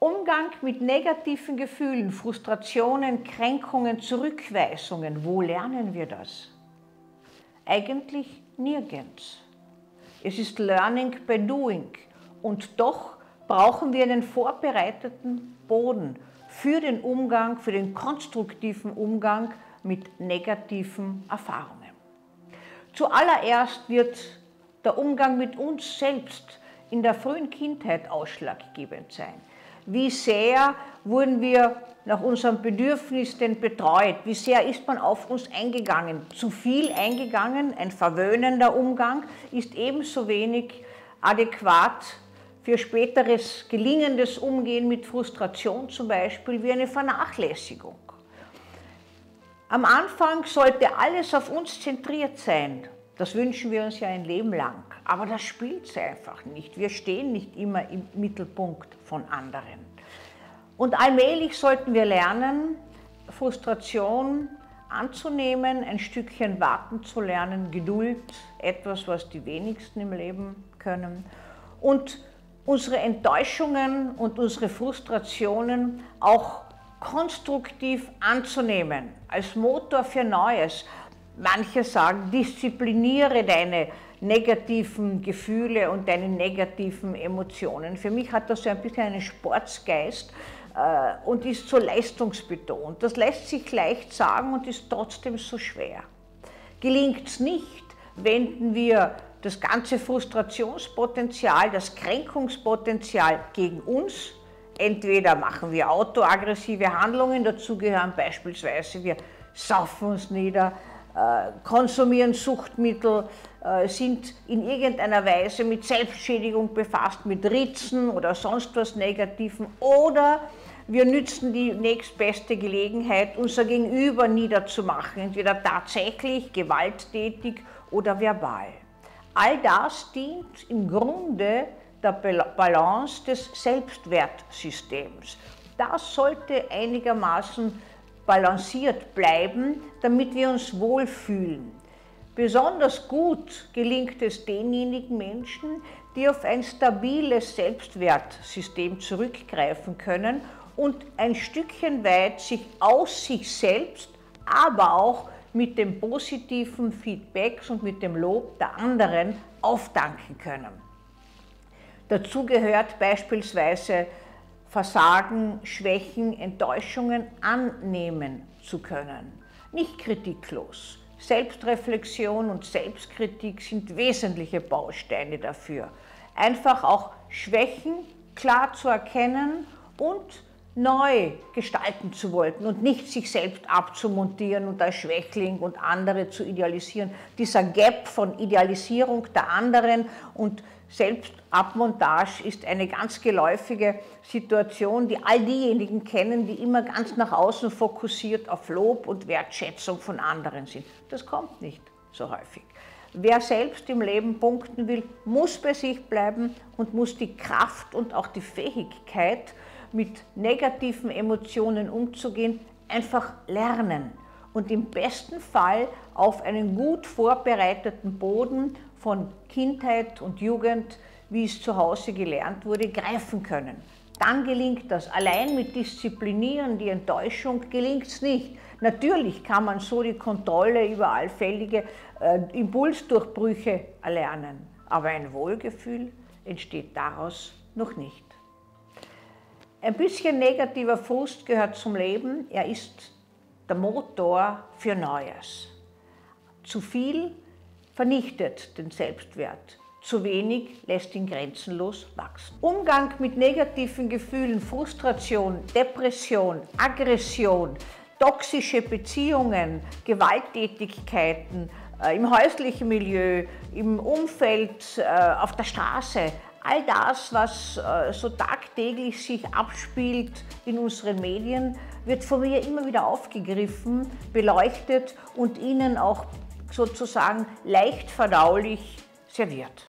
Umgang mit negativen Gefühlen, Frustrationen, Kränkungen, Zurückweisungen, wo lernen wir das? Eigentlich nirgends. Es ist Learning by Doing und doch brauchen wir einen vorbereiteten Boden für den Umgang, für den konstruktiven Umgang mit negativen Erfahrungen. Zuallererst wird der Umgang mit uns selbst in der frühen Kindheit ausschlaggebend sein. Wie sehr wurden wir nach unseren Bedürfnissen betreut? Wie sehr ist man auf uns eingegangen? Zu viel eingegangen, ein verwöhnender Umgang, ist ebenso wenig adäquat für späteres gelingendes Umgehen mit Frustration zum Beispiel wie eine Vernachlässigung. Am Anfang sollte alles auf uns zentriert sein. Das wünschen wir uns ja ein Leben lang. Aber das spielt sie einfach nicht. Wir stehen nicht immer im Mittelpunkt von anderen. Und allmählich sollten wir lernen, Frustration anzunehmen, ein Stückchen warten zu lernen, Geduld, etwas, was die wenigsten im Leben können. Und unsere Enttäuschungen und unsere Frustrationen auch konstruktiv anzunehmen, als Motor für Neues. Manche sagen, diszipliniere deine negativen Gefühle und deine negativen Emotionen. Für mich hat das so ein bisschen einen Sportsgeist äh, und ist so leistungsbetont. Das lässt sich leicht sagen und ist trotzdem so schwer. Gelingt es nicht, wenden wir das ganze Frustrationspotenzial, das Kränkungspotenzial gegen uns. Entweder machen wir autoaggressive Handlungen, dazu gehören beispielsweise wir saufen uns nieder, konsumieren Suchtmittel, äh, sind in irgendeiner Weise mit Selbstschädigung befasst, mit Ritzen oder sonst was Negativen oder wir nützen die nächstbeste Gelegenheit, unser Gegenüber niederzumachen, entweder tatsächlich, gewalttätig oder verbal. All das dient im Grunde der Balance des Selbstwertsystems. Das sollte einigermaßen balanciert bleiben, damit wir uns wohlfühlen. Besonders gut gelingt es denjenigen Menschen, die auf ein stabiles Selbstwertsystem zurückgreifen können und ein Stückchen weit sich aus sich selbst, aber auch mit dem positiven Feedbacks und mit dem Lob der anderen aufdanken können. Dazu gehört beispielsweise Versagen, Schwächen, Enttäuschungen annehmen zu können. Nicht kritiklos. Selbstreflexion und Selbstkritik sind wesentliche Bausteine dafür. Einfach auch Schwächen klar zu erkennen und neu gestalten zu wollen und nicht sich selbst abzumontieren und als Schwächling und andere zu idealisieren. Dieser Gap von Idealisierung der anderen und Selbstabmontage ist eine ganz geläufige Situation, die all diejenigen kennen, die immer ganz nach außen fokussiert auf Lob und Wertschätzung von anderen sind. Das kommt nicht so häufig. Wer selbst im Leben punkten will, muss bei sich bleiben und muss die Kraft und auch die Fähigkeit, mit negativen Emotionen umzugehen, einfach lernen und im besten Fall auf einen gut vorbereiteten Boden von Kindheit und Jugend, wie es zu Hause gelernt wurde, greifen können. Dann gelingt das. Allein mit Disziplinieren, die Enttäuschung gelingt es nicht. Natürlich kann man so die Kontrolle über allfällige äh, Impulsdurchbrüche erlernen, aber ein Wohlgefühl entsteht daraus noch nicht. Ein bisschen negativer Frust gehört zum Leben. Er ist der Motor für Neues. Zu viel vernichtet den Selbstwert. Zu wenig lässt ihn grenzenlos wachsen. Umgang mit negativen Gefühlen, Frustration, Depression, Aggression, toxische Beziehungen, Gewalttätigkeiten äh, im häuslichen Milieu, im Umfeld, äh, auf der Straße, all das, was äh, so tagtäglich sich abspielt in unseren Medien, wird von mir immer wieder aufgegriffen, beleuchtet und Ihnen auch sozusagen leicht verdaulich serviert.